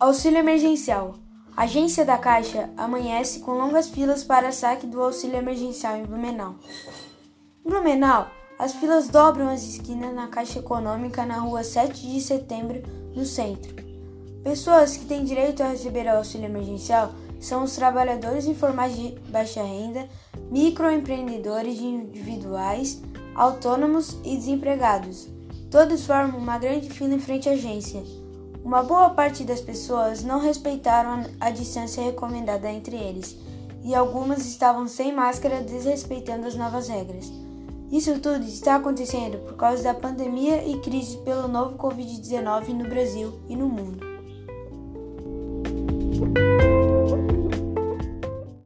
Auxílio emergencial. A agência da Caixa amanhece com longas filas para saque do auxílio emergencial em Blumenau. Em Blumenau, as filas dobram as esquinas na Caixa Econômica na rua 7 de setembro, no centro. Pessoas que têm direito a receber auxílio emergencial são os trabalhadores informais de baixa renda, microempreendedores individuais, autônomos e desempregados. Todos formam uma grande fila em frente à agência. Uma boa parte das pessoas não respeitaram a distância recomendada entre eles, e algumas estavam sem máscara, desrespeitando as novas regras. Isso tudo está acontecendo por causa da pandemia e crise pelo novo Covid-19 no Brasil e no mundo.